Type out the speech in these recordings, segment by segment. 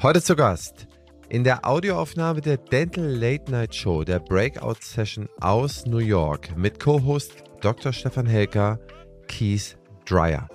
Heute zu Gast in der Audioaufnahme der Dental Late Night Show, der Breakout Session aus New York mit Co-Host Dr. Stefan Helker, Keith Dreyer.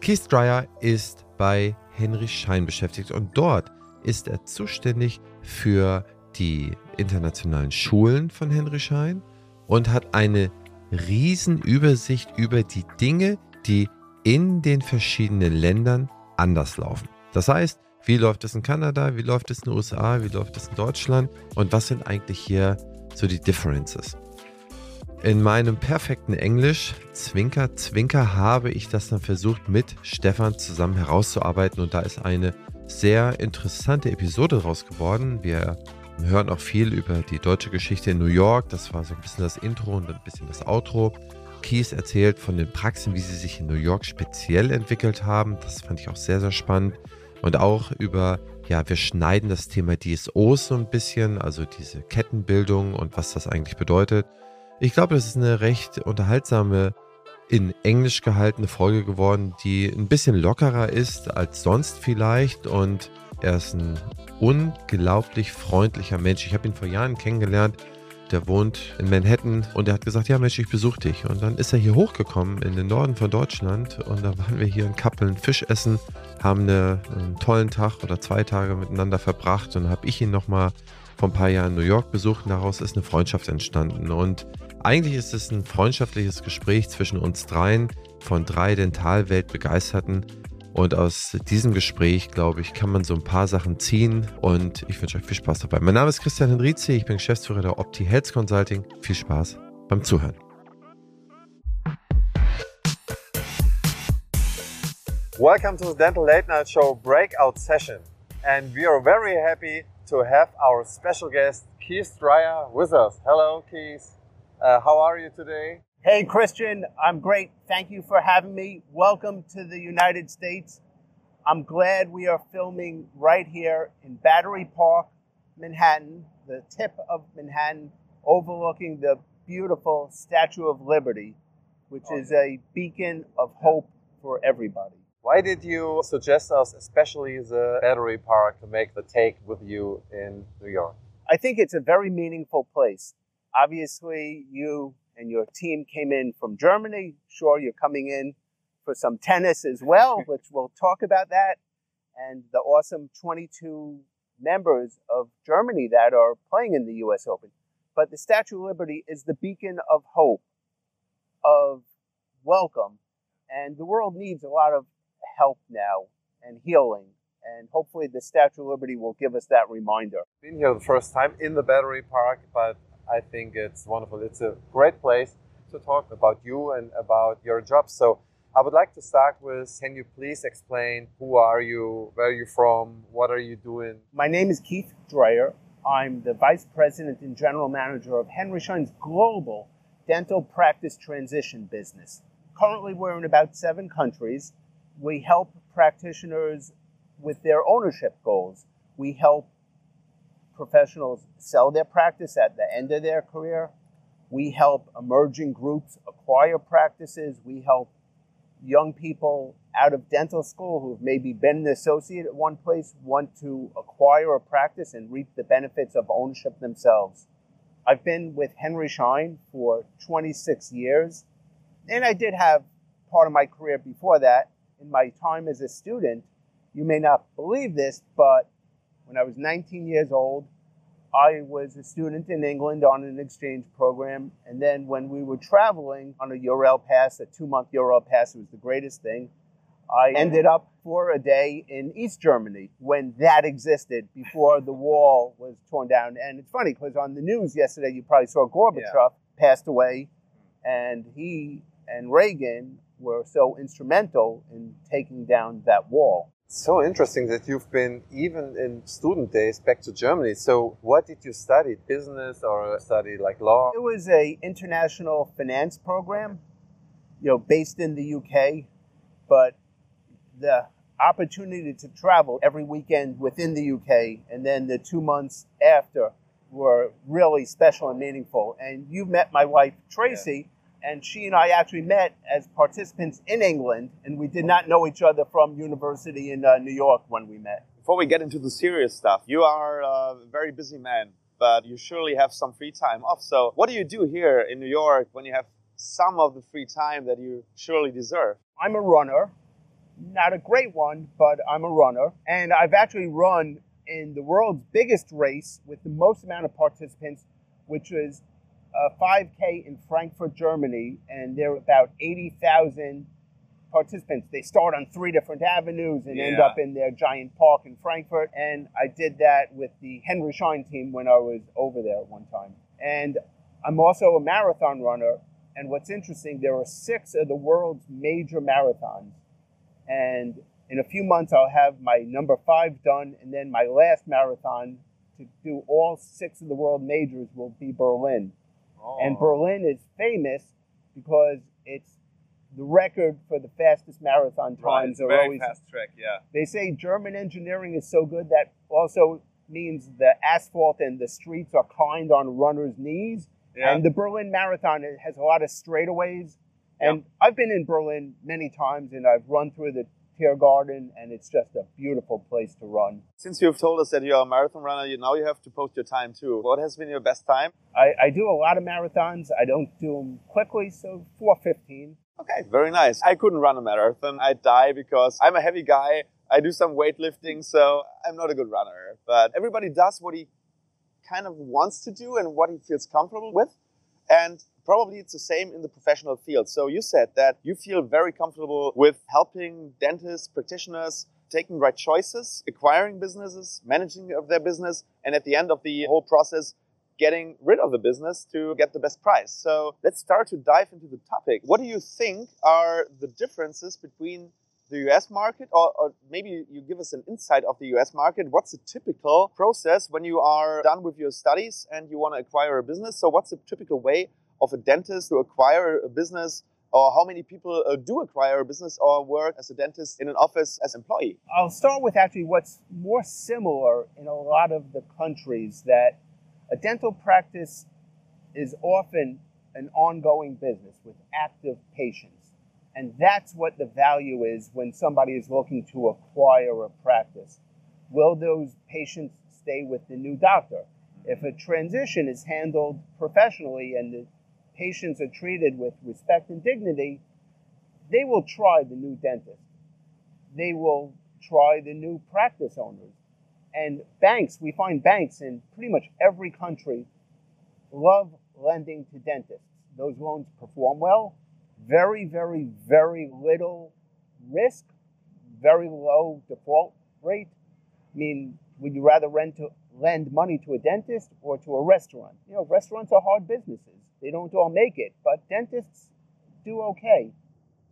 Keith Dreyer ist bei Henry Schein beschäftigt und dort ist er zuständig für die internationalen Schulen von Henry Schein und hat eine riesen Übersicht über die Dinge, die in den verschiedenen Ländern anders laufen. Das heißt, wie läuft es in Kanada, wie läuft es in den USA, wie läuft es in Deutschland und was sind eigentlich hier so die Differences? In meinem perfekten Englisch, Zwinker, Zwinker, habe ich das dann versucht mit Stefan zusammen herauszuarbeiten und da ist eine sehr interessante Episode draus geworden. Wir hören auch viel über die deutsche Geschichte in New York. Das war so ein bisschen das Intro und ein bisschen das Outro. Keys erzählt von den Praxen, wie sie sich in New York speziell entwickelt haben. Das fand ich auch sehr, sehr spannend. Und auch über, ja, wir schneiden das Thema DSOs so ein bisschen, also diese Kettenbildung und was das eigentlich bedeutet. Ich glaube, das ist eine recht unterhaltsame, in Englisch gehaltene Folge geworden, die ein bisschen lockerer ist als sonst vielleicht. Und er ist ein unglaublich freundlicher Mensch. Ich habe ihn vor Jahren kennengelernt. Der wohnt in Manhattan und er hat gesagt, ja Mensch, ich besuche dich. Und dann ist er hier hochgekommen in den Norden von Deutschland und da waren wir hier in Kappeln Fisch essen, haben eine, einen tollen Tag oder zwei Tage miteinander verbracht und habe ich ihn nochmal vor ein paar Jahren in New York besucht und daraus ist eine Freundschaft entstanden. Und eigentlich ist es ein freundschaftliches Gespräch zwischen uns dreien von drei Dentalweltbegeisterten. Und aus diesem Gespräch, glaube ich, kann man so ein paar Sachen ziehen und ich wünsche euch viel Spaß dabei. Mein Name ist Christian Henrizi, ich bin Geschäftsführer der Opti Health Consulting. Viel Spaß beim Zuhören. Welcome to the Dental Late Night Show breakout session. And we are very happy to have our special guest, Keith Drayer, with us. Hello, Keith. Uh, how are you today? Hey, Christian, I'm great. Thank you for having me. Welcome to the United States. I'm glad we are filming right here in Battery Park, Manhattan, the tip of Manhattan, overlooking the beautiful Statue of Liberty, which Oh, is a beacon of hope for everybody. Why did you suggest us, especially the Battery Park, to make the take with you in New York? I think it's a very meaningful place. Obviously, you and your team came in from Germany. Sure, you're coming in for some tennis as well, which we'll talk about that. And the awesome 22 members of Germany that are playing in the US Open. But the Statue of Liberty is the beacon of hope, of welcome. And the world needs a lot of help now and healing. And hopefully, the Statue of Liberty will give us that reminder. Been here the first time in the Battery Park, but I think it's wonderful. It's a great place to talk about you and about your job. So I would like to start with can you please explain who are you, where are you from, what are you doing? My name is Keith Drayer. I'm the Vice President and General Manager of Henry Schein's global dental practice transition business. Currently, we're in about seven countries. We help practitioners with their ownership goals. We help professionals sell their practice at the end of their career. We help emerging groups acquire practices. We help young people out of dental school who've maybe been an associate at one place want to acquire a practice and reap the benefits of ownership themselves. I've been with Henry Schein for 26 years, and I did have part of my career before that. In my time as a student, you may not believe this, but when I was 19 years old, I was a student in England on an exchange program. And then when we were traveling on a Eurail pass, a two month Eurail pass, it was the greatest thing. I ended up for a day in East Germany when that existed before the wall was torn down. And it's funny because on the news yesterday, you probably saw Gorbachev passed away, and he and Reagan were so instrumental in taking down that wall. So interesting that you've been even in student days back to Germany. So what did you study? Business or study like law? It was a international finance program, you know, based in the UK, but the opportunity to travel every weekend within the UK and then the two months after were really special and meaningful. And you met my wife Tracy, and she and I actually met as participants in England, and we did not know each other from university in uh, New York when we met. Before we get into the serious stuff, you are a very busy man, but you surely have some free time off. So, what do you do here in New York when you have some of the free time that you surely deserve? I'm a runner, not a great one, but I'm a runner. And I've actually run in the world's biggest race with the most amount of participants, which was Uh, a 5K in Frankfurt, Germany. And there were about 80,000 participants. They start on three different avenues and yeah. end up in their giant park in Frankfurt. And I did that with the Henry Schein team when I was over there one time. And I'm also a marathon runner. And what's interesting, there are six of the world's major marathons. And in a few months, I'll have my number five done. And then my last marathon to do all six of the world majors will be Berlin. Oh. And Berlin is famous because it's the record for the fastest marathon times right, are always fast track. Yeah. They say German engineering is so good that also means the asphalt and the streets are kind on runners' knees. Yeah. And the Berlin Marathon it has a lot of straightaways. And I've been in Berlin many times and I've run through the Tiergarten and it's just a beautiful place to run. Since you've told us that you're a marathon runner, you, now you have to post your time too. What has been your best time? I, I do a lot of marathons. I don't do them quickly, so 415. Okay, very nice. I couldn't run a marathon. I'd die because I'm a heavy guy. I do some weightlifting, so I'm not a good runner. But everybody does what he kind of wants to do and what he feels comfortable with. And probably it's the same in the professional field. So you said that you feel very comfortable with helping dentists, practitioners, taking right choices, acquiring businesses, managing of their business, and at the end of the whole process, getting rid of the business to get the best price. So let's start to dive into the topic. What do you think are the differences between the US market, or, or, maybe you give us an insight of the US market. What's the typical process when you are done with your studies and you want to acquire a business? So, what's the typical way of a dentist to acquire a business? Or how many people uh, do acquire a business or work as a dentist in an office as employee? I'll start with actually what's more similar in a lot of the countries that a dental practice is often an ongoing business with active patients. And that's what the value is when somebody is looking to acquire a practice. Will those patients stay with the new doctor? If a transition is handled professionally and the patients are treated with respect and dignity, they will try the new dentist. They will try the new practice owners. And banks, we find banks in pretty much every country love lending to dentists. Those loans perform well, very, very, very little risk, very low default rate. I mean, would you rather to, lend money to a dentist or to a restaurant? You know, restaurants are hard businesses. They don't all make it, but dentists do okay.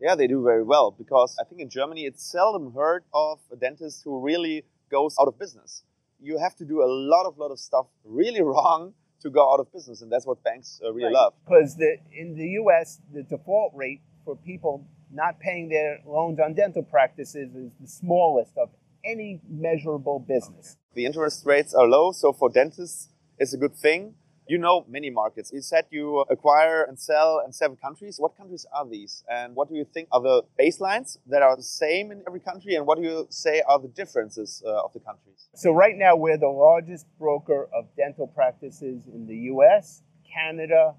Yeah, they do very well because I think in Germany it's seldom heard of a dentist who really goes out of business. You have to do a lot of lot of stuff really wrong to go out of business, and that's what banks uh, really right. love. Because the, in the U.S., the default rate for people not paying their loans on dental practices is the smallest of any measurable business. Okay. The interest rates are low, so for dentists, it's a good thing. You know many markets. You said you acquire and sell in seven countries. What countries are these? And what do you think are the baselines that are the same in every country? And what do you say are the differences uh, of the countries? So, right now, we're the largest broker of dental practices in the US, Canada,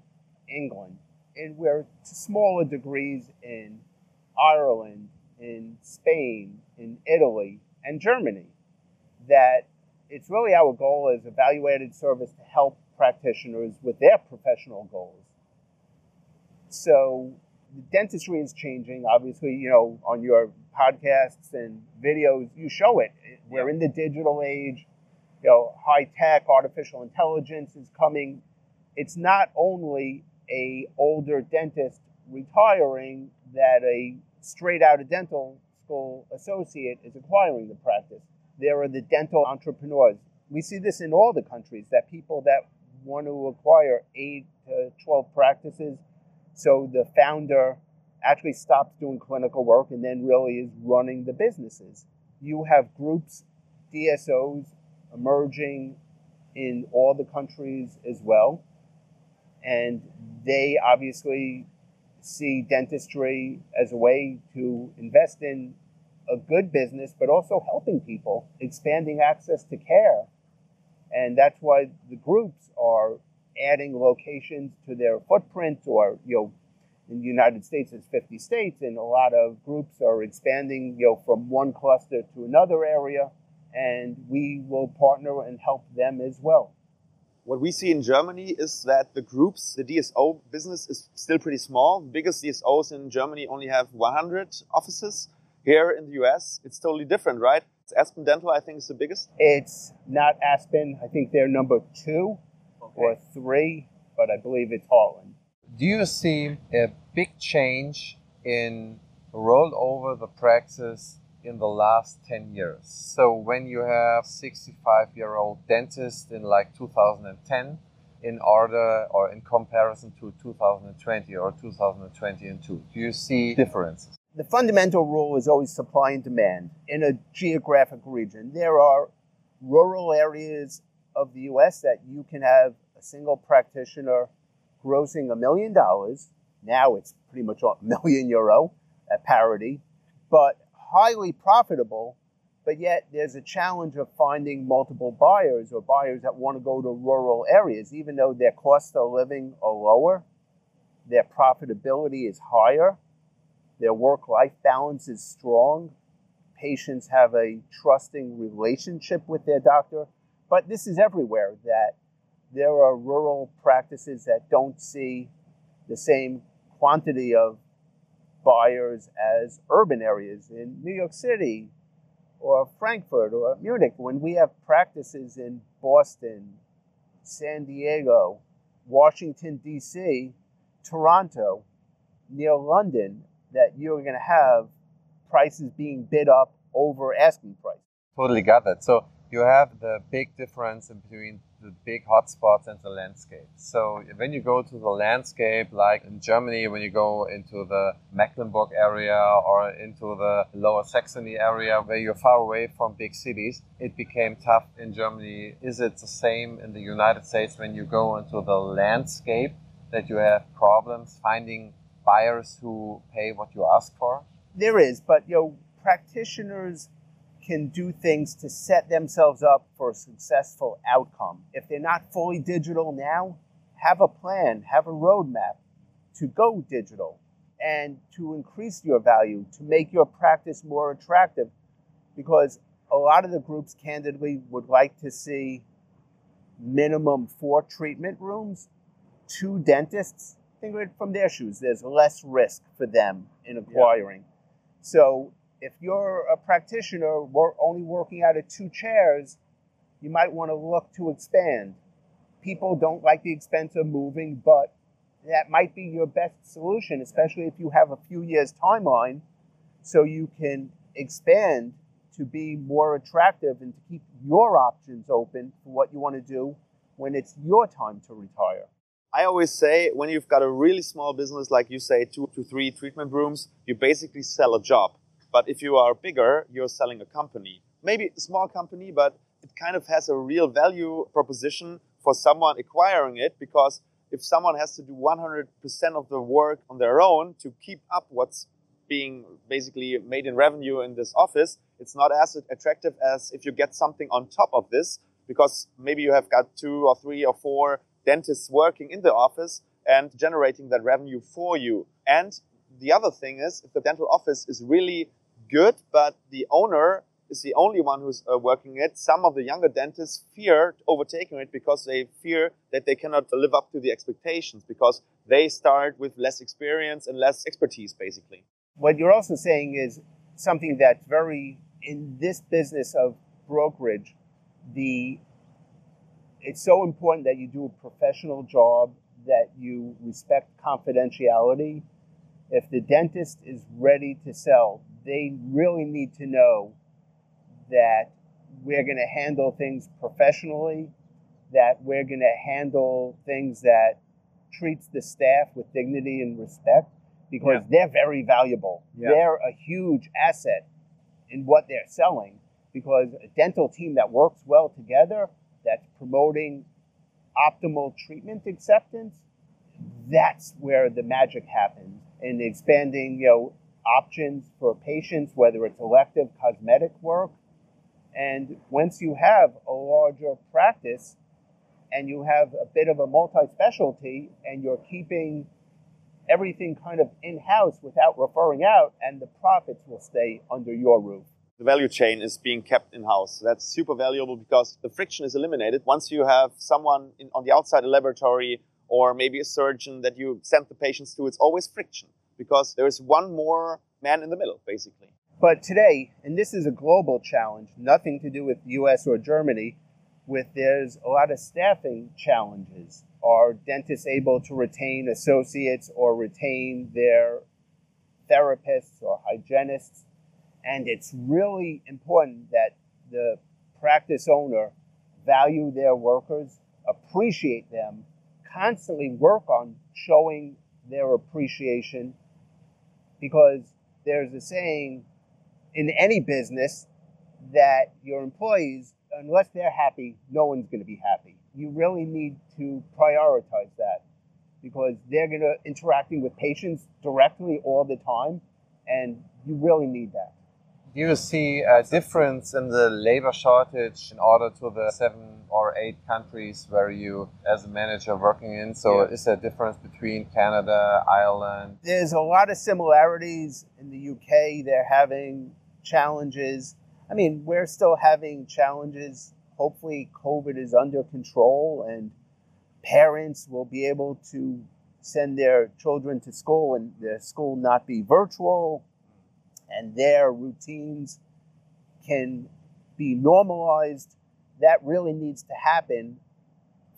England. And we're to smaller degrees in Ireland, in Spain, in Italy, and Germany. That it's really our goal as a value added service to help practitioners with their professional goals. So dentistry is changing. Obviously, you know, on your podcasts and videos, you show it. We're in the digital age. You know, high tech, artificial intelligence is coming. It's not only a older dentist retiring that a straight out of dental school associate is acquiring the practice. There are the dental entrepreneurs. We see this in all the countries that people that want to acquire eight to 12 practices. So the founder actually stops doing clinical work and then really is running the businesses. You have groups, DSOs, emerging in all the countries as well. And they obviously see dentistry as a way to invest in a good business, but also helping people, expanding access to care. And that's why the groups are adding locations to their footprint or, you know, in the United States, it's 50 states, and a lot of groups are expanding, you know, from one cluster to another area, and we will partner and help them as well. What we see in Germany is that the groups, the DSO business is still pretty small. The biggest DSOs in Germany only have 100 offices. Here in the US, it's totally different, right? It's Aspen Dental, I think, is the biggest. It's not Aspen. I think they're number two okay. or three, but I believe it's Heartland. Do you see a big change in rollover the praxis in the last 10 years. So when you have 65 year old dentist in like 2010 in order or in comparison to 2020 or 2022, do you see differences? The fundamental rule is always supply and demand in a geographic region. There are rural areas of the US that you can have a single practitioner grossing a million dollars. Now it's pretty much a million euro at parity. But highly profitable, but yet there's a challenge of finding multiple buyers or buyers that want to go to rural areas, even though their cost of living are lower, their profitability is higher, their work life balance is strong, patients have a trusting relationship with their doctor. But this is everywhere that there are rural practices that don't see the same quantity of buyers as urban areas in New York City or Frankfurt or Munich. When we have practices in Boston, San Diego, Washington, D.C., Toronto, near London, that you're going to have prices being bid up over asking price. Totally got that. So you have the big difference between the big hotspots and the landscape. So when you go to the landscape, like in Germany, when you go into the Mecklenburg area or into the Lower Saxony area, where you're far away from big cities, it became tough in Germany. Is it the same in the United States when you go into the landscape that you have problems finding buyers who pay what you ask for? There is, but you know, practitioners can do things to set themselves up for a successful outcome. If they're not fully digital now, have a plan, have a roadmap to go digital and to increase your value, to make your practice more attractive. Because a lot of the groups, candidly, would like to see minimum four treatment rooms, two dentists. Think of it from their shoes. There's less risk for them in acquiring. Yeah. So if you're a practitioner we're only working out of two chairs, you might want to look to expand. People don't like the expense of moving, but that might be your best solution, especially if you have a few years timeline, so you can expand to be more attractive and to keep your options open for what you want to do when it's your time to retire. I always say when you've got a really small business, like you say, two to three treatment rooms, you basically sell a job. But if you are bigger, you're selling a company. Maybe a small company, but it kind of has a real value proposition for someone acquiring it because if someone has to do 100% of the work on their own to keep up what's being basically made in revenue in this office, it's not as attractive as if you get something on top of this because maybe you have got two or three or four dentists working in the office and generating that revenue for you. And the other thing is, if the dental office is really good, but the owner is the only one who's uh, working it. Some of the younger dentists fear overtaking it because they fear that they cannot live up to the expectations because they start with less experience and less expertise, basically. What you're also saying is something that's very in this business of brokerage. The it's so important that you do a professional job, that you respect confidentiality. If the dentist is ready to sell, they really need to know that we're going to handle things professionally, that we're going to handle things that treats the staff with dignity and respect because yeah. they're very valuable. Yeah. They're a huge asset in what they're selling because a dental team that works well together, that's promoting optimal treatment acceptance, that's where the magic happens. And expanding, you know, options for patients, whether it's elective cosmetic work. And once you have a larger practice and you have a bit of a multi specialty and you're keeping everything kind of in house without referring out, and the profits will stay under your roof. The value chain is being kept in house. That's super valuable because the friction is eliminated. Once you have someone in, on the outside, a laboratory, or maybe a surgeon that you send the patients to, it's always friction because there is one more man in the middle, basically. But today, and this is a global challenge, nothing to do with US or Germany, with there's a lot of staffing challenges. Are dentists able to retain associates or retain their therapists or hygienists? And it's really important that the practice owner value their workers, appreciate them, constantly work on showing their appreciation because there's a saying in any business that your employees, unless they're happy, no one's going to be happy. You really need to prioritize that because they're going to interacting with patients directly all the time, and you really need that. Do you see a difference in the labor shortage in order to the seven or eight countries where you, as a manager, working in? So, yeah. is there a difference between Canada, Ireland? There's a lot of similarities in the UK. They're having challenges. I mean, we're still having challenges. Hopefully, COVID is under control and parents will be able to send their children to school and their school not be virtual and their routines can be normalized, that really needs to happen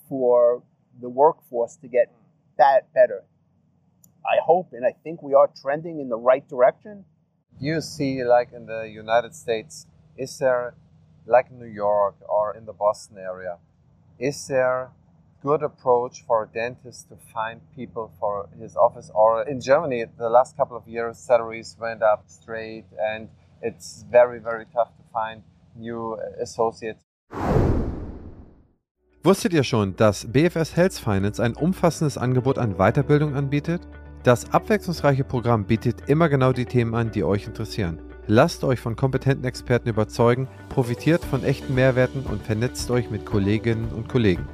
for the workforce to get that better. I hope and I think we are trending in the right direction. Do you see, like in the United States, is there, like in New York or in the Boston area, is there good approach for a dentist to find people for his office. Or in Germany, the last couple of years, salaries went up straight, and it's very, very tough to find new associates. Wusstet ihr schon, dass BFS Health Finance ein umfassendes Angebot an Weiterbildung anbietet? Das abwechslungsreiche Programm bietet immer genau die Themen an, die euch interessieren. Lasst euch von kompetenten Experten überzeugen, profitiert von echten Mehrwerten und vernetzt euch mit Kolleginnen und Kollegen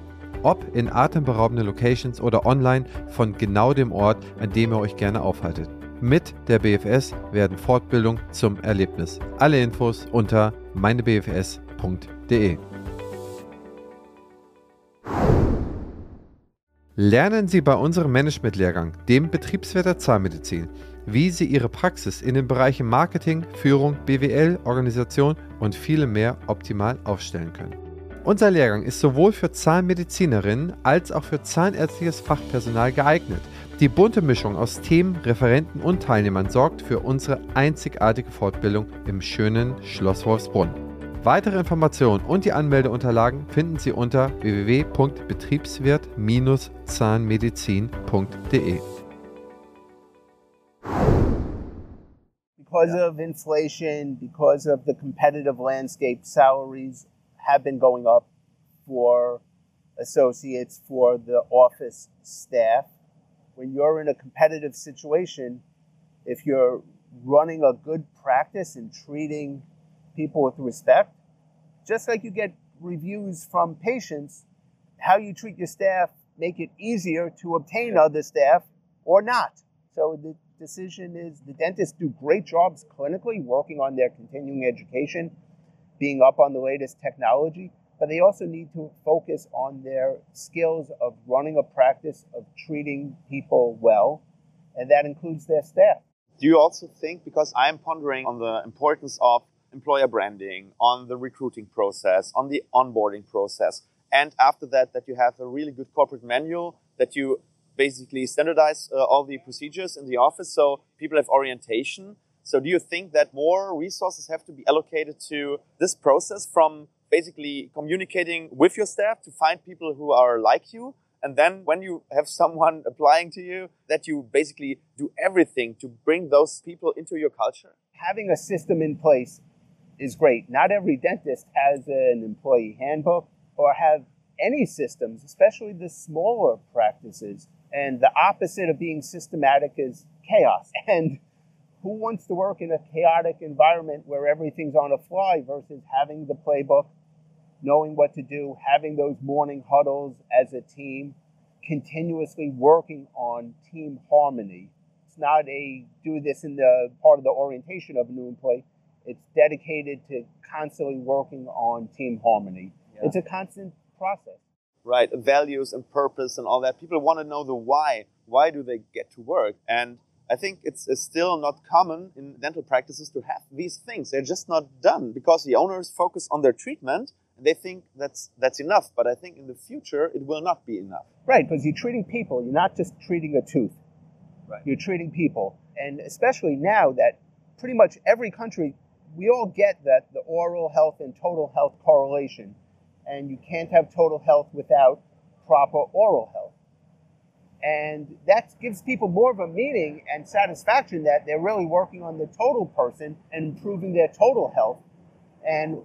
ob in atemberaubenden Locations oder online von genau dem Ort, an dem ihr euch gerne aufhaltet. Mit der BFS werden Fortbildung zum Erlebnis. Alle Infos unter meinebfs.de. Lernen Sie bei unserem Management-Lehrgang, dem Betriebswirt der Zahnmedizin, wie Sie Ihre Praxis in den Bereichen Marketing, Führung, BWL, Organisation und vielem mehr optimal aufstellen können. Unser Lehrgang ist sowohl für Zahnmedizinerinnen als auch für zahnärztliches Fachpersonal geeignet. Die bunte Mischung aus Themen, Referenten und Teilnehmern sorgt für unsere einzigartige Fortbildung im schönen Schloss Wolfsbrunn. Weitere Informationen und die Anmeldeunterlagen finden Sie unter www.betriebswirt-zahnmedizin.de. Because of inflation, because of the competitive landscape, salaries have been going up for associates, for the office staff. When you're in a competitive situation, if you're running a good practice and treating people with respect, just like you get reviews from patients, how you treat your staff make it easier to obtain other staff or not. So the decision is the dentists do great jobs clinically working on their continuing education being up on the latest technology, but they also need to focus on their skills of running a practice of treating people well, and that includes their staff. Do you also think, because I'm pondering on the importance of employer branding, on the recruiting process, on the onboarding process, and after that, that you have a really good corporate manual that you basically standardize uh, all the procedures in the office so people have orientation so do you think that more resources have to be allocated to this process from basically communicating with your staff to find people who are like you? And then when you have someone applying to you, that you basically do everything to bring those people into your culture? Having a system in place is great. Not every dentist has an employee handbook or have any systems, especially the smaller practices. And the opposite of being systematic is chaos. And who wants to work in a chaotic environment where everything's on a fly versus having the playbook, knowing what to do, having those morning huddles as a team, continuously working on team harmony. It's not a do this in the part of the orientation of a new employee. It's dedicated to constantly working on team harmony. Yeah. It's a constant process. Right, values and purpose and all that. People want to know the why. Why do they get to work? And I think it's, it's, still not common in dental practices to have these things. They're just not done because the owners focus on their treatment and they think that's that's enough. But I think in the future it will not be enough. Right, because you're treating people. You're not just treating a tooth. Right. You're treating people, and especially now that pretty much every country, we all get that the oral health and total health correlation, and you can't have total health without proper oral health. And that gives people more of a meaning and satisfaction that they're really working on the total person and improving their total health. And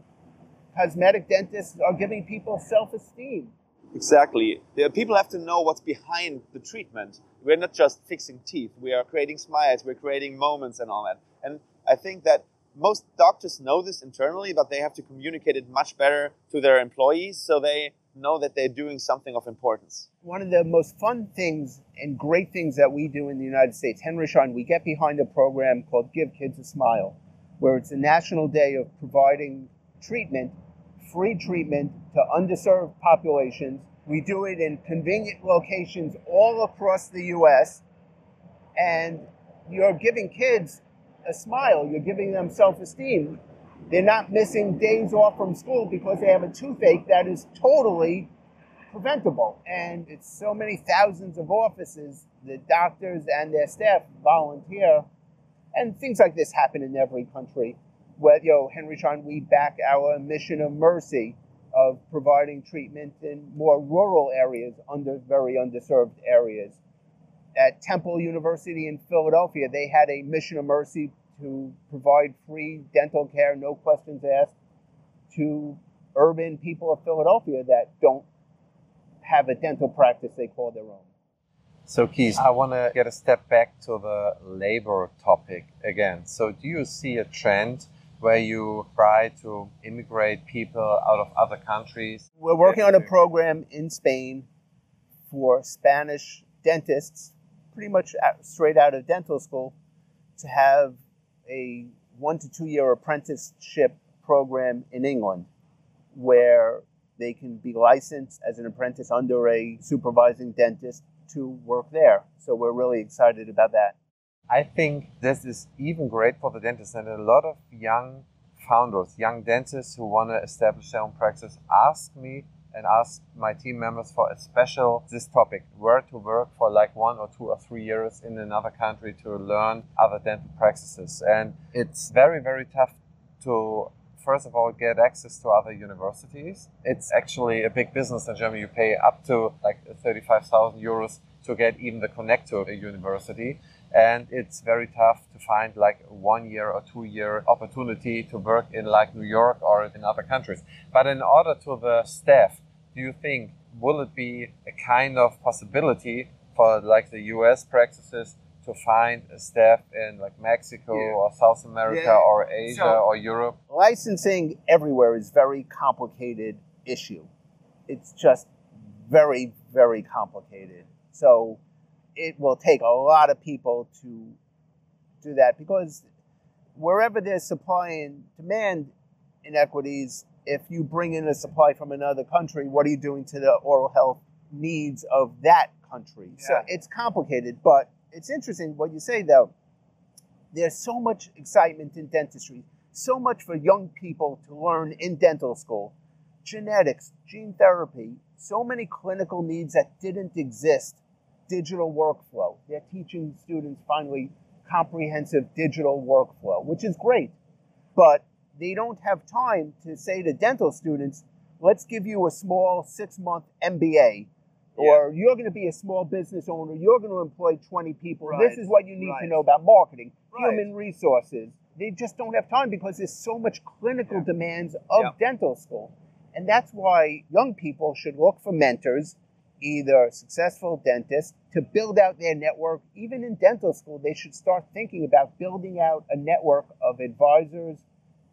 cosmetic dentists are giving people self esteem. Exactly. People have to know what's behind the treatment. We're not just fixing teeth, we are creating smiles, we're creating moments and all that. And I think that most doctors know this internally, but they have to communicate it much better to their employees so they know that they're doing something of importance. One of the most fun things and great things that we do in the United States, Henry Schein, we get behind a program called Give Kids a Smile, where it's a national day of providing treatment, free treatment to underserved populations. We do it in convenient locations all across the U.S. And you're giving kids a smile, you're giving them self esteem. They're not missing days off from school because they have a toothache that is totally preventable. And it's so many thousands of offices, the doctors and their staff volunteer. And things like this happen in every country. Where, you know, Henry Schein, we back our mission of mercy of providing treatment in more rural areas, under very underserved areas. At Temple University in Philadelphia, they had a mission of mercy to provide free dental care, no questions asked, to urban people of Philadelphia that don't have a dental practice they call their own. So, Keith, I want to get a step back to the labor topic again. So, do you see a trend where you try to immigrate people out of other countries? We're working on a program in Spain for Spanish dentists, pretty much straight out of dental school, to have a one to two year apprenticeship program in England where they can be licensed as an apprentice under a supervising dentist to work there. So we're really excited about that. I think this is even great for the dentists and a lot of young founders, young dentists who want to establish their own practice ask me and ask my team members for a special this topic where to work for like one or two or three years in another country to learn other dental practices. And it's very very tough to first of all get access to other universities. It's actually a big business in germany. You pay up to like 35000 euros to get even the connect to a university. And it's very tough to find like one year or two year opportunity to work in like New York or in other countries. But in order to the staff, do you think will it be a kind of possibility for like the US practices to find a staff in like Mexico yeah. or South America yeah. or Asia so, or Europe? Licensing everywhere is very complicated issue. It's just very, very complicated. So it will take a lot of people to do that because wherever there's supply and demand inequities, if you bring in a supply from another country, what are you doing to the oral health needs of that country? Yeah. So it's complicated, but it's interesting what you say though. There's so much excitement in dentistry, so much for young people to learn in dental school. Genetics, gene therapy, so many clinical needs that didn't exist digital workflow. They're teaching students finally comprehensive digital workflow, which is great. But they don't have time to say to dental students, let's give you a small six month MBA, or you're going to be a small business owner, you're going to employ 20 people. Right. This is what you need right. to know about marketing, right. human resources. They just don't have time because there's so much clinical yeah. demands of yeah. dental school. And that's why young people should look for mentors either successful dentists to build out their network. Even in dental school, they should start thinking about building out a network of advisors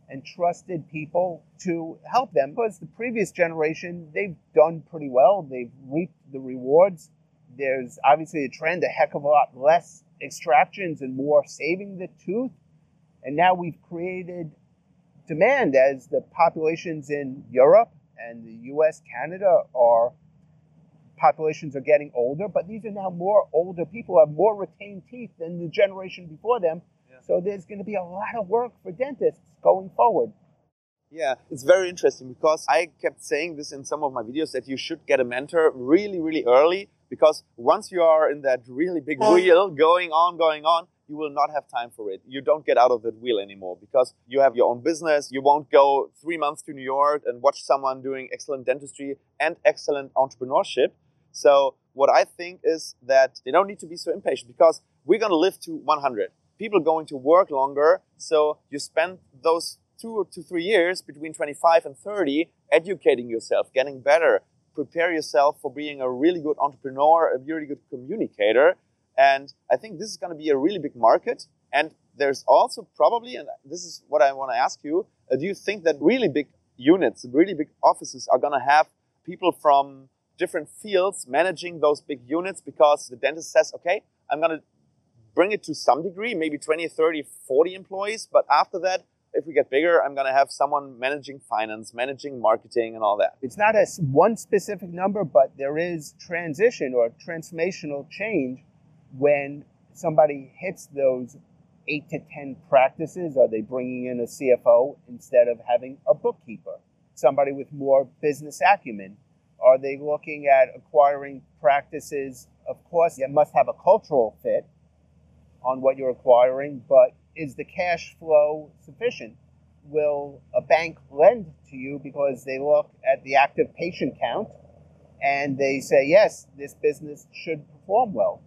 and trusted people to help them because the previous generation, they've done pretty well. They've reaped the rewards. There's obviously a trend, a heck of a lot less extractions and more saving the tooth. And now we've created demand as the populations in Europe and the US, Canada are populations are getting older, but these are now more older people who have more retained teeth than the generation before them. So there's going to be a lot of work for dentists going forward. Yeah, it's very interesting because I kept saying this in some of my videos that you should get a mentor really, really early because once you are in that really big wheel going on, going on, you will not have time for it. You don't get out of that wheel anymore because you have your own business. You won't go three months to New York and watch someone doing excellent dentistry and excellent entrepreneurship. So what I think is that they don't need to be so impatient because we're going to live to 100. People going to work longer. So you spend those two to three years between 25 and 30 educating yourself, getting better, prepare yourself for being a really good entrepreneur, a really good communicator. And I think this is going to be a really big market. And there's also probably, and this is what I want to ask you, uh, do you think that really big units, really big offices are going to have people from different fields managing those big units because the dentist says, okay, I'm going to bring it to some degree, maybe 20, 30, 40 employees. But after that, if we get bigger, I'm going to have someone managing finance, managing marketing, and all that. It's not a one specific number, but there is transition or transformational change when somebody hits those eight to 10 practices. Are they bringing in a CFO instead of having a bookkeeper? Somebody with more business acumen. Are they looking at acquiring practices? Of course, you must have a cultural fit on what you're acquiring, but is the cash flow sufficient? Will a bank lend to you because they look at the active patient count and they say, yes, this business should perform well?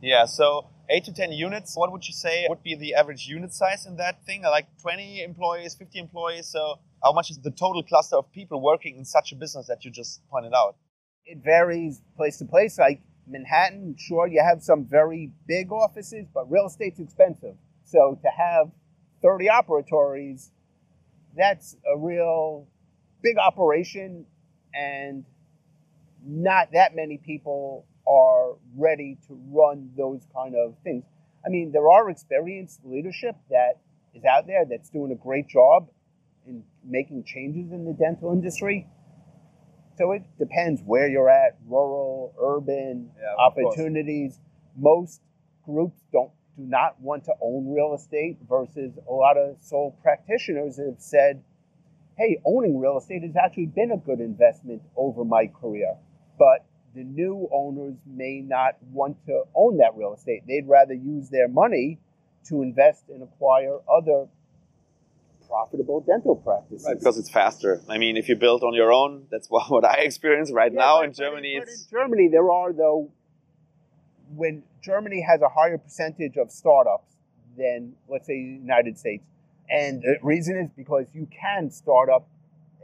Yeah, so 8 to 10 units, what would you say would be the average unit size in that thing? Like 20 employees, 50 employees? So, how much is the total cluster of people working in such a business that you just pointed out? It varies place to place. Like Manhattan, sure, you have some very big offices, but real estate's expensive. So to have 30 operatories, that's a real big operation, and not that many people are ready to run those kind of things. I mean, there are experienced leadership that is out there that's doing a great job in making changes in the dental industry. So it depends where you're at rural, urban, yeah, opportunities. Most groups don't do not want to own real estate versus a lot of sole practitioners have said, hey, owning real estate has actually been a good investment over my career. But the new owners may not want to own that real estate. They'd rather use their money to invest and acquire other profitable dental practices. Right, because it's faster. I mean, if you build on your own, that's what, what I experience right yeah, now but, in Germany. But in Germany, there are, though, when Germany has a higher percentage of startups than, let's say, the United States. And the reason is because you can start up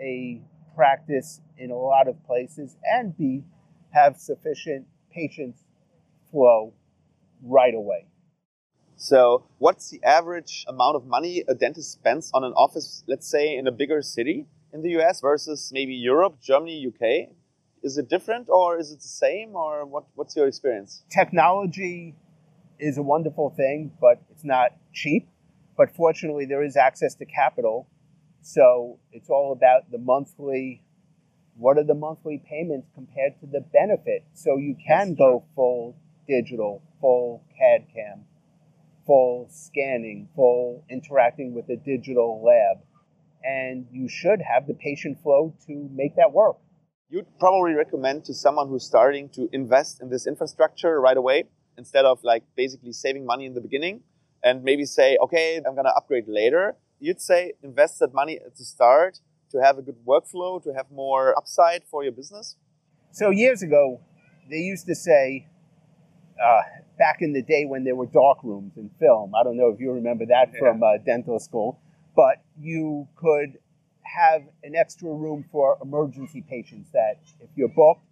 a practice in a lot of places and be have sufficient patient flow right away. So, what's the average amount of money a dentist spends on an office, let's say, in a bigger city in the US versus maybe Europe, Germany, UK? Is it different or is it the same or what, what's your experience? Technology is a wonderful thing, but it's not cheap. But fortunately, there is access to capital. So it's all about the monthly what are the monthly payments compared to the benefit? So you can go full digital, full CAD CAM, full scanning, full interacting with a digital lab. And you should have the patient flow to make that work. You'd probably recommend to someone who's starting to invest in this infrastructure right away instead of like basically saving money in the beginning and maybe say, okay, I'm going to upgrade later. You'd say invest that money at the start to have a good workflow, to have more upside for your business? So, years ago, they used to say, uh, back in the day when there were dark rooms in film, I don't know if you remember that yeah. from uh, dental school, but you could have an extra room for emergency patients that if you're booked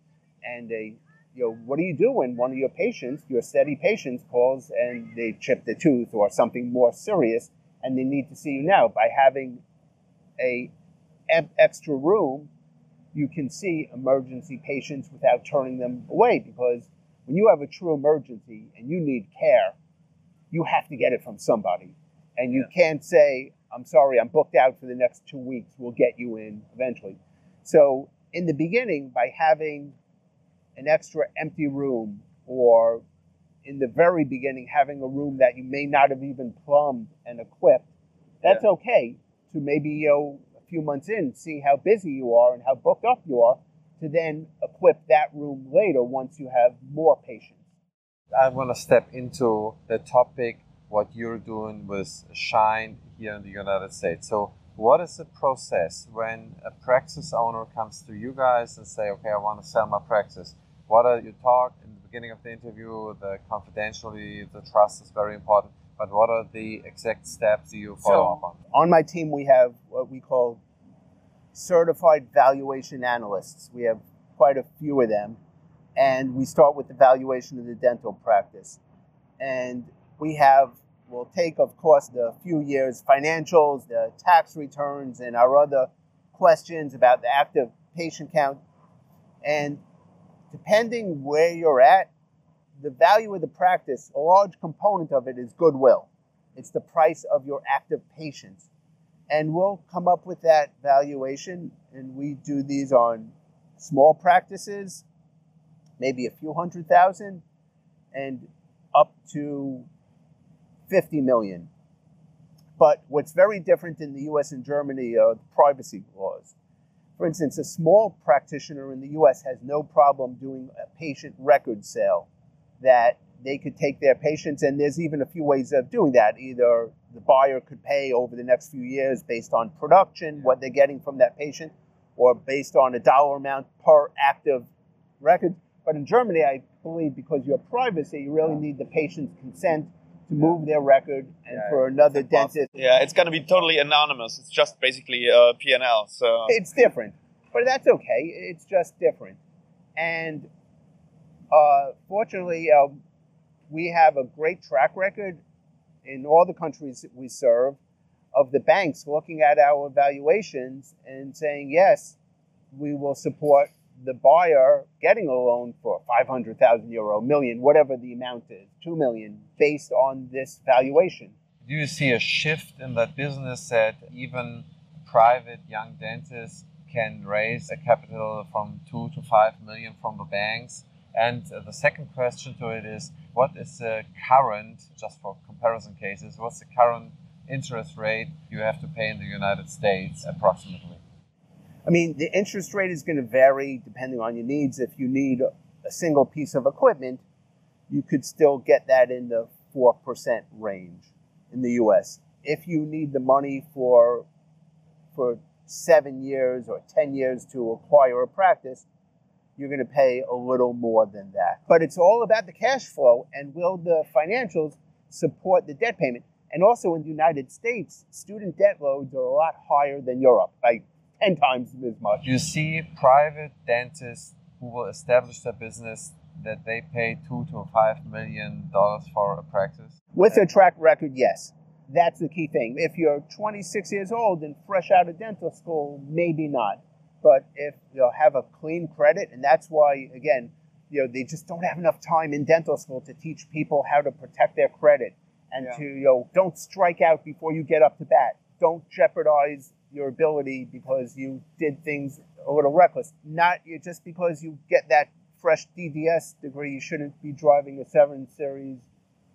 and a you know, what do you do when one of your patients, your steady patients, calls and they chip the tooth or something more serious, and they need to see you now? By having a extra room, you can see emergency patients without turning them away because when you have a true emergency and you need care, you have to get it from somebody. And you yeah. can't say, I'm sorry, I'm booked out for the next two weeks, we'll get you in eventually. So, in the beginning, by having an extra empty room or in the very beginning having a room that you may not have even plumbed and equipped, that's yeah. okay to maybe you know, a few months in, see how busy you are and how booked up you are, to then equip that room later once you have more patients. I want to step into the topic what you're doing with Schein here in the United States. So, what is the process when a praxis owner comes to you guys and say, "Okay, I want to sell my praxis"? what are you talk in the beginning of the interview, the confidentiality, the trust is very important. But what are the exact steps you follow so, up on? On my team, we have what we call certified valuation analysts. We have quite a few of them, and we start with the valuation of the dental practice. And we have, we'll take, of course, the few years financials, the tax returns, and our other questions about the active patient count. And depending where you're at, the value of the practice, a large component of it is goodwill. It's the price of your active patients. And we'll come up with that valuation, and we do these on small practices, maybe a few hundred thousand, and up to 50 million. But what's very different in the US and Germany are the privacy laws. For instance, a small practitioner in the US has no problem doing a patient record sale that they could take their patients, and there's even a few ways of doing that. Either the buyer could pay over the next few years based on production, what they're getting from that patient, or based on a dollar amount per active record. But in Germany, I believe because you're privacy, you really need the patient's consent to move their record and yeah, for another dentist. Yeah, it's going to be totally anonymous. It's just basically a P&L. So it's different, but that's okay. It's just different. And uh, fortunately, uh, we have a great track record in all the countries that we serve of the banks looking at our evaluations and saying, yes, we will support the buyer getting a loan for 500,000 euro, million, whatever the amount is, 2 million, based on this valuation. Do you see a shift in that business that even private young dentists can raise a capital from 2 to 5 million from the banks? And the second question to it is what is the current, just for comparison cases, what's the current interest rate you have to pay in the United States approximately? I mean, the interest rate is going to vary depending on your needs. If you need a single piece of equipment, you could still get that in the 4% range in the US. If you need the money for, for seven years or 10 years to acquire a practice, you're going to pay a little more than that. But it's all about the cash flow and will the financials support the debt payment? And also in the United States, student debt loads are a lot higher than Europe. Like 10 times as much. You see private dentists who will establish their business that they pay two to five million dollars for a practice? With a track record, yes. That's the key thing. If you're 26 years old and fresh out of dental school, maybe not. But if you'll have a clean credit, and that's why, again, you know, they just don't have enough time in dental school to teach people how to protect their credit and yeah. to, you know, don't strike out before you get up to bat. Don't jeopardize your ability because you did things a little reckless. Not just because you get that fresh DDS degree, you shouldn't be driving a 7 Series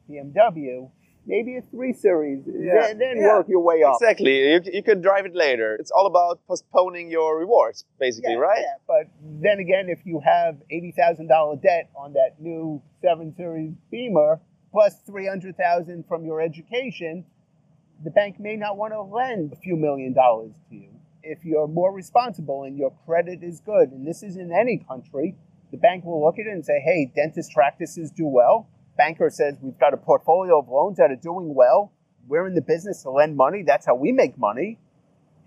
BMW. Maybe a 3 Series, yeah. then, then yeah. work your way up. Exactly. You, you can drive it later. It's all about postponing your rewards, basically, yeah, right? Yeah, but then again, if you have $80,000 debt on that new 7 Series Beamer, plus 300000 from your education, the bank may not want to lend a few million dollars to you. If you're more responsible and your credit is good, and this is in any country, the bank will look at it and say, hey, dentist practices do well. Banker says, we've got a portfolio of loans that are doing well. We're in the business to lend money. That's how we make money.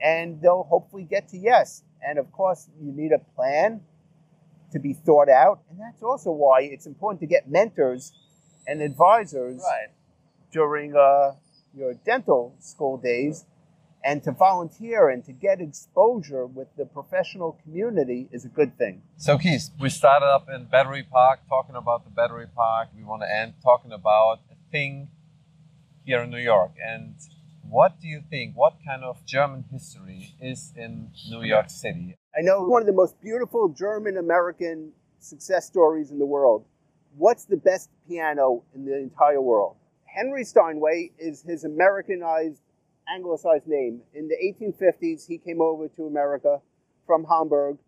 And they'll hopefully get to yes. And of course, you need a plan to be thought out. And that's also why it's important to get mentors and advisors Right. during uh, your dental school days and to volunteer and to get exposure with the professional community is a good thing. So, Keith, we started up in Battery Park talking about the Battery Park. We want to end talking about a thing here in New York. And what do you think? What kind of German history is in New York City? I know one of the most beautiful German American success stories in the world. What's the best piano in the entire world? Henry Steinway is his Americanized, anglicized name. In the 1850s, he came over to America from Hamburg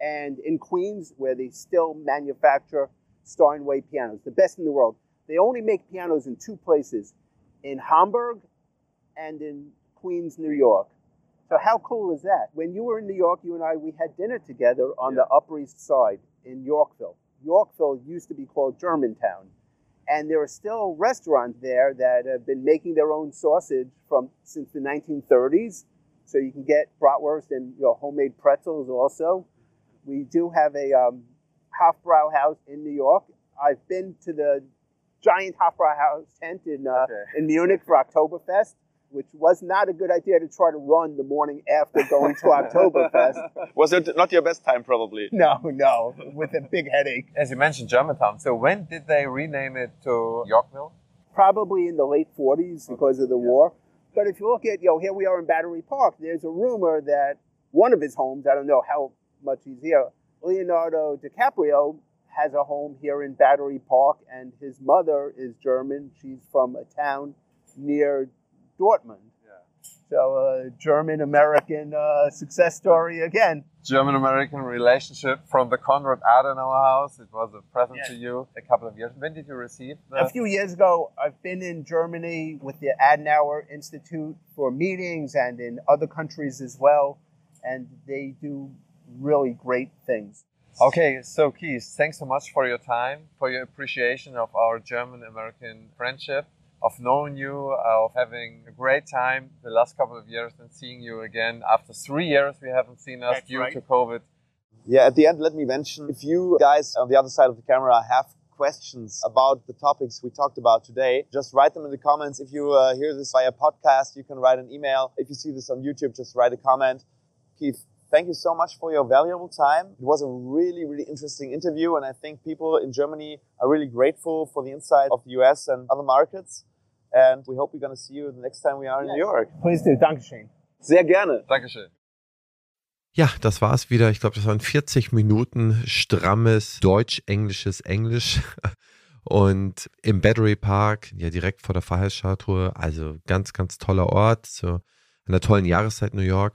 and in Queens, where they still manufacture Steinway pianos, the best in the world. They only make pianos in two places in Hamburg and in Queens, New York. So how cool is that? When you were in New York, you and I, we had dinner together on the Upper East Side in Yorkville. Yorkville used to be called Germantown. And there are still restaurants there that have been making their own sausage from since the 1930s. So you can get bratwurst and you know, homemade pretzels also. We do have a um, Hofbrau house in New York. I've been to the giant Hofbrau house tent in, uh, Okay. in Munich for Oktoberfest, which was not a good idea to try to run the morning after going to Oktoberfest. Was it not your best time, probably? No, no, with a big headache. As you mentioned, Germantown. So, when did they rename it to Yorkville? Probably in the late 40s because of the war. But if you look at, you know, here we are in Battery Park, there's a rumor that one of his homes, I don't know how much he's here, Leonardo DiCaprio has a home here in Battery Park, and his mother is German. She's from a town near Dortmund. So, uh, German American uh, success story again. German American relationship from the Konrad Adenauer House. It was a present Yes. to you a couple of years. When did you receive the A few years ago, I've been in Germany with the Adenauer Institute for meetings and in other countries as well, and they do really great things. Okay, so Keith, thanks so much for your time, for your appreciation of our German American friendship, of knowing you, of having a great time the last couple of years and seeing you again. After three years, we haven't seen us That's due right. to COVID. Yeah, at the end, let me mention if you guys on the other side of the camera have questions about the topics we talked about today, just write them in the comments. If you uh, hear this via podcast, you can write an email. If you see this on YouTube, just write a comment. Keith, thank you so much for your valuable time. It was a really, really interesting interview, and I think people in Germany are really grateful for the insight of the US and other markets. And we hope we're going to see you the next time we are in New York. Please do. Dankeschön. Sehr gerne. Dankeschön. Ja, das war's wieder. Ich glaube, das waren 40 Minuten strammes Deutsch-Englisches Englisch. Und im Battery Park, ja direkt vor der Freiheitsstatue, also ganz, ganz toller Ort, zu einer tollen Jahreszeit New York.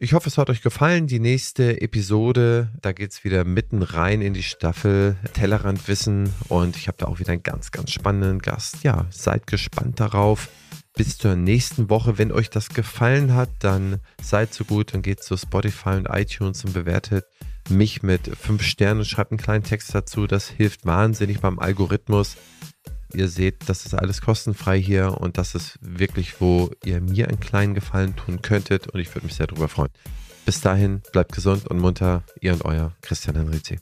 Ich hoffe, es hat euch gefallen. Die nächste Episode, da geht's wieder mitten rein in die Staffel Tellerrand Wissen und ich habe da auch wieder einen ganz, ganz spannenden Gast. Ja, seid gespannt darauf. Bis zur nächsten Woche. Wenn euch das gefallen hat, dann seid so gut und geht zu Spotify und iTunes und bewertet mich mit 5 Sternen und schreibt einen kleinen Text dazu. Das hilft wahnsinnig beim Algorithmus. Ihr seht, das ist alles kostenfrei hier und das ist wirklich, wo ihr mir einen kleinen Gefallen tun könntet und ich würde mich sehr darüber freuen. Bis dahin, bleibt gesund und munter, ihr und euer Christian Henrizi.